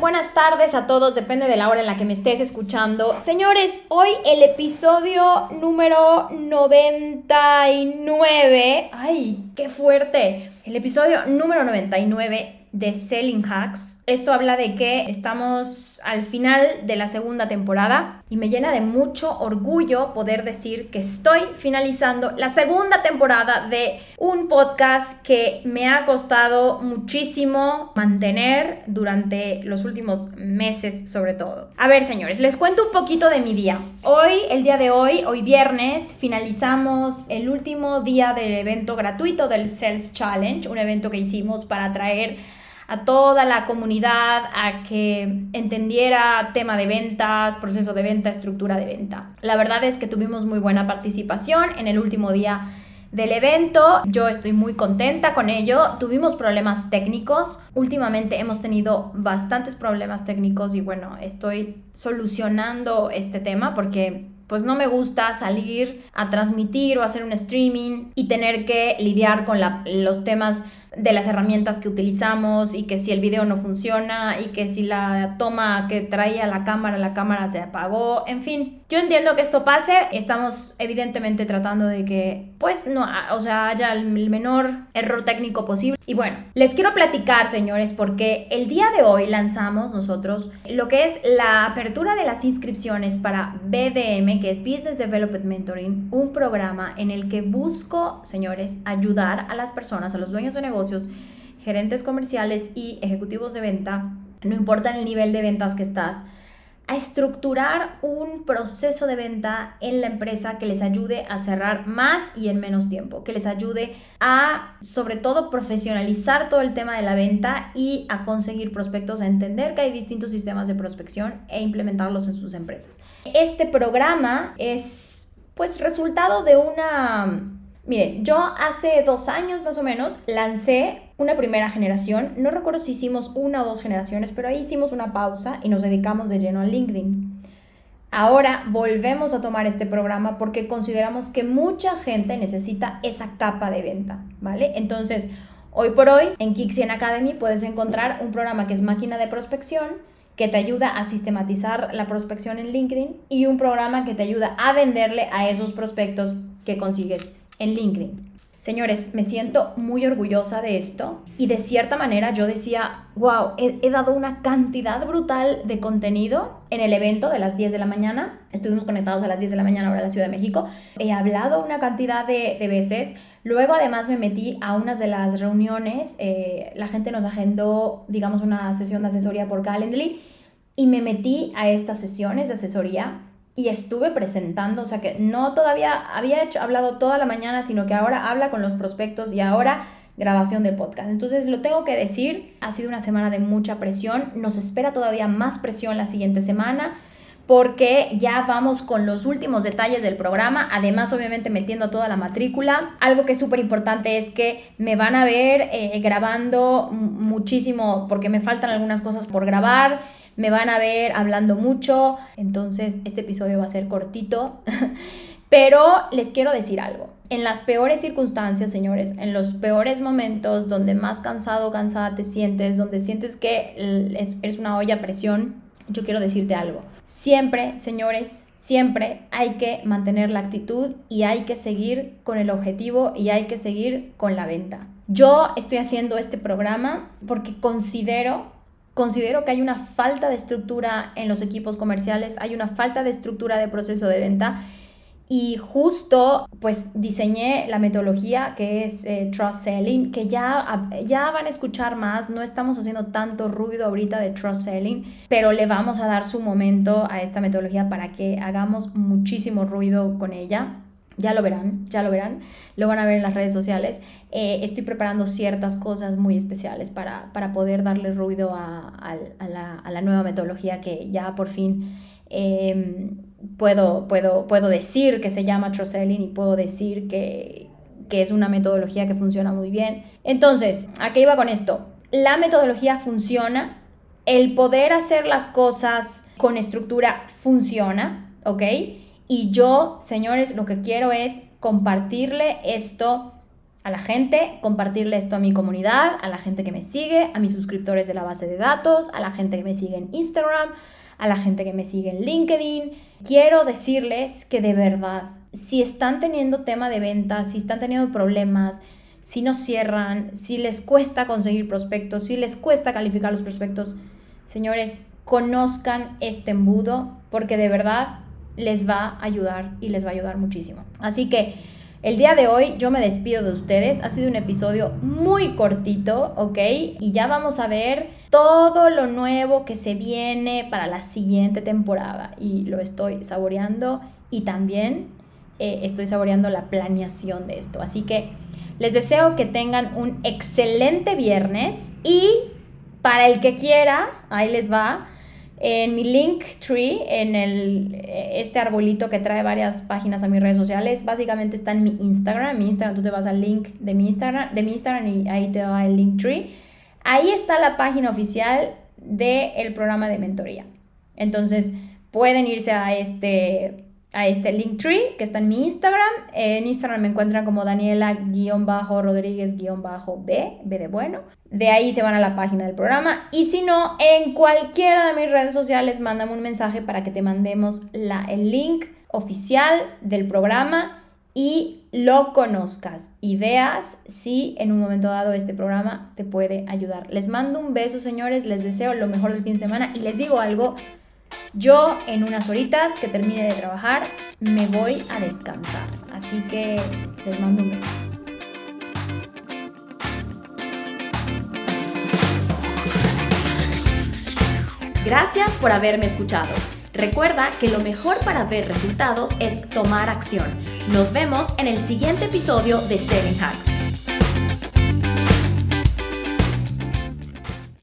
Buenas tardes a todos, depende de la hora en la que me estés escuchando. Señores, hoy el episodio número 99. ¡Ay, qué fuerte! El episodio número 99 de Selling Hacks. Esto habla de que estamos al final de la segunda temporada y me llena de mucho orgullo poder decir que estoy finalizando la segunda temporada de un podcast que me ha costado muchísimo mantener durante los últimos meses sobre todo. A ver señores, les cuento un poquito de mi día. Hoy, el día de hoy, hoy viernes, finalizamos el último día del evento gratuito del Sales Challenge, un evento que hicimos para traer a toda la comunidad a que entendiera tema de ventas, proceso de venta, estructura de venta. La verdad es que tuvimos muy buena participación en el último día del evento. Yo estoy muy contenta con ello. Tuvimos problemas técnicos. Últimamente hemos tenido bastantes problemas técnicos y bueno, estoy solucionando este tema porque pues no me gusta salir a transmitir o hacer un streaming y tener que lidiar con los temas de las herramientas que utilizamos y que si el video no funciona y que si la toma que traía la cámara, la cámara se apagó, en fin. Yo entiendo que esto pase, estamos evidentemente tratando de que pues no, o sea, haya el menor error técnico posible. Y bueno, les quiero platicar, señores, porque el día de hoy lanzamos nosotros lo que es la apertura de las inscripciones para BDM, que es Business Development Mentoring, un programa en el que busco, señores, ayudar a las personas, a los dueños de negocios, gerentes comerciales y ejecutivos de venta, no importa el nivel de ventas que estás, a estructurar un proceso de venta en la empresa que les ayude a cerrar más y en menos tiempo, que les ayude a, sobre todo, profesionalizar todo el tema de la venta y a conseguir prospectos, a entender que hay distintos sistemas de prospección e implementarlos en sus empresas. Este programa es, pues, resultado de una Miren, yo hace dos años más o menos lancé una primera generación. No recuerdo si hicimos una o dos generaciones, pero ahí hicimos una pausa y nos dedicamos de lleno a LinkedIn. Ahora volvemos a tomar este programa porque consideramos que mucha gente necesita esa capa de venta, ¿vale? Entonces, hoy por hoy en Kixien Academy puedes encontrar un programa que es máquina de prospección que te ayuda a sistematizar la prospección en LinkedIn y un programa que te ayuda a venderle a esos prospectos que consigues en LinkedIn. Señores, me siento muy orgullosa de esto y de cierta manera yo decía, wow, he, dado una cantidad brutal de contenido en el evento de las 10 de la mañana. Estuvimos conectados a las 10 de la mañana ahora en la Ciudad de México. He hablado una cantidad de, veces. Luego además me metí a unas de las reuniones. Eh, la gente nos agendó, digamos, una sesión de asesoría por Calendly y me metí a estas sesiones de asesoría y estuve presentando, o sea que no todavía había hecho, hablado toda la mañana, sino que ahora habla con los prospectos y ahora grabación del podcast. Entonces lo tengo que decir, ha sido una semana de mucha presión, nos espera todavía más presión la siguiente semana porque ya vamos con los últimos detalles del programa, además obviamente metiendo toda la matrícula. Algo que es súper importante es que me van a ver eh, grabando muchísimo porque me faltan algunas cosas por grabar me van a ver hablando mucho, entonces este episodio va a ser cortito. Pero les quiero decir algo. En las peores circunstancias, señores, en los peores momentos donde más cansado o cansada te sientes, donde sientes que es, una olla a presión, yo quiero decirte algo. Siempre, señores, siempre hay que mantener la actitud y hay que seguir con el objetivo y hay que seguir con la venta. Yo estoy haciendo este programa porque considero Considero que hay una falta de estructura en los equipos comerciales, hay una falta de estructura de proceso de venta y justo pues diseñé la metodología que es eh, Trust Selling, que ya, ya van a escuchar más, no estamos haciendo tanto ruido ahorita de Trust Selling, pero le vamos a dar su momento a esta metodología para que hagamos muchísimo ruido con ella. Ya lo verán, ya lo verán, lo van a ver en las redes sociales. Eh, estoy preparando ciertas cosas muy especiales para, poder darle ruido a, la, nueva metodología que ya por fin em, puedo, puedo, puedo decir que se llama Trust y puedo decir que, que es una metodología que funciona muy bien. Entonces, ¿a qué iba con esto? La metodología funciona, el poder hacer las cosas con estructura funciona, ¿ok? Y yo, señores, lo que quiero es compartirle esto a la gente, compartirle esto a mi comunidad, a la gente que me sigue, a mis suscriptores de la base de datos, a la gente que me sigue en Instagram, a la gente que me sigue en LinkedIn. Quiero decirles que de verdad, si están teniendo tema de ventas, si están teniendo problemas, si no cierran, si les cuesta conseguir prospectos, si les cuesta calificar los prospectos, señores, conozcan este embudo porque de verdad les va a ayudar y les va a ayudar muchísimo. Así que el día de hoy yo me despido de ustedes. Ha sido un episodio muy cortito, ¿ok? Y ya vamos a ver todo lo nuevo que se viene para la siguiente temporada. Y lo estoy saboreando y también eh, estoy saboreando la planeación de esto. Así que les deseo que tengan un excelente viernes y para el que quiera, ahí les va en mi link tree, en el, este arbolito que trae varias páginas a mis redes sociales, básicamente está en mi Instagram. Mi Instagram, tú te vas al link de mi Instagram, de mi Instagram y ahí te va el link tree. Ahí está la página oficial del programa de mentoría. Entonces, pueden irse a este a este Linktree que está en mi Instagram. En Instagram me encuentran como Daniela-Rodríguez-B, B de bueno. De ahí se van a la página del programa. Y si no, en cualquiera de mis redes sociales, mándame un mensaje para que te mandemos la, el link oficial del programa y lo conozcas y veas si en un momento dado este programa te puede ayudar. Les mando un beso, señores. Les deseo lo mejor del fin de semana y les digo algo yo en unas horitas que termine de trabajar me voy a descansar. Así que les mando un beso. Gracias por haberme escuchado. Recuerda que lo mejor para ver resultados es tomar acción. Nos vemos en el siguiente episodio de Seven Hacks.